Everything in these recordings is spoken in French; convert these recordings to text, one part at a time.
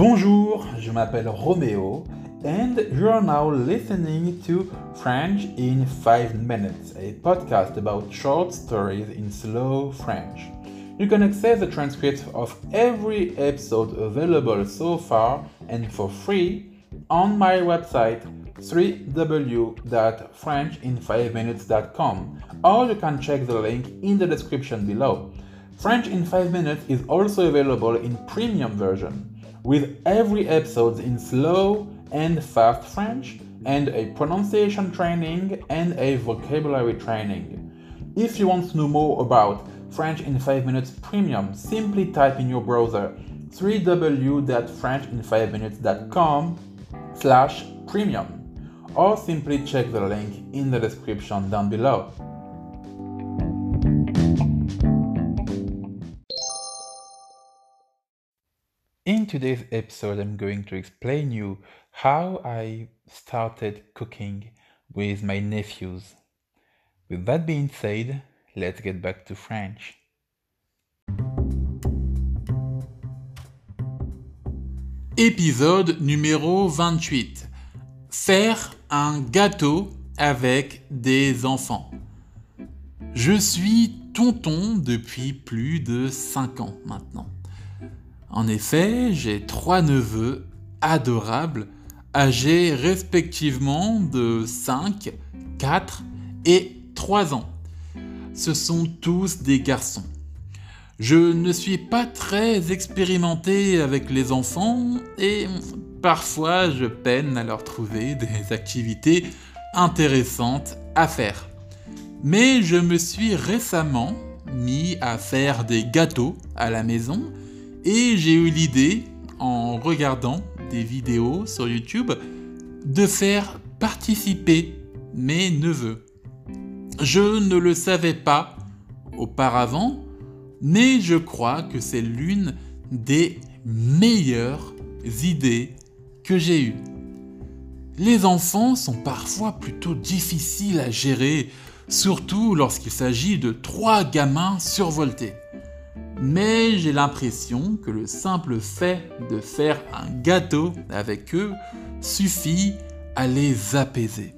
Bonjour, je m'appelle Romeo and you are now listening to French in 5 Minutes, a podcast about short stories in slow French. You can access the transcripts of every episode available so far and for free on my website www.frenchin5minutes.com or you can check the link in the description below. French in 5 minutes is also available in premium version with every episode in slow and fast French and a pronunciation training and a vocabulary training. If you want to know more about French in 5 minutes premium, simply type in your browser www.frenchin5minutes.com slash premium or simply check the link in the description down below. In today's episode, I'm going to explain you how I started cooking with my nephews. With that being said, let's get back to French. Épisode numéro 28. Faire un gâteau avec des enfants. Je suis tonton depuis plus de 5 ans maintenant. En effet, j'ai trois neveux adorables, âgés respectivement de 5, 4 et 3 ans. Ce sont tous des garçons. Je ne suis pas très expérimenté avec les enfants et parfois je peine à leur trouver des activités intéressantes à faire. Mais je me suis récemment mis à faire des gâteaux à la maison et j'ai eu l'idée, en regardant des vidéos sur YouTube, de faire participer mes neveux. Je ne le savais pas auparavant, mais je crois que c'est l'une des meilleures idées que j'ai eues. Les enfants sont parfois plutôt difficiles à gérer, surtout lorsqu'il s'agit de trois gamins survoltés mais j'ai l'impression que le simple fait de faire un gâteau avec eux suffit à les apaiser.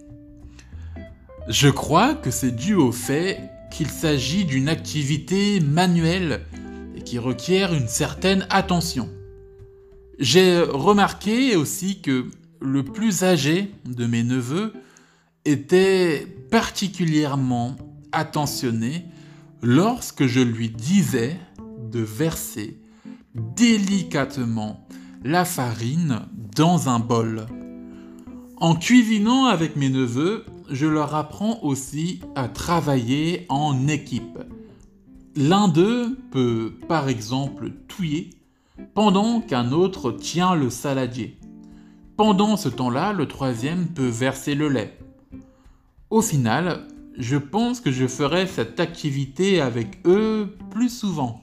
Je crois que c'est dû au fait qu'il s'agit d'une activité manuelle et qui requiert une certaine attention. J'ai remarqué aussi que le plus âgé de mes neveux était particulièrement attentionné lorsque je lui disais de verser délicatement la farine dans un bol. En cuisinant avec mes neveux, je leur apprends aussi à travailler en équipe. L'un d'eux peut par exemple touiller pendant qu'un autre tient le saladier. Pendant ce temps-là, le troisième peut verser le lait. Au final, je pense que je ferai cette activité avec eux plus souvent.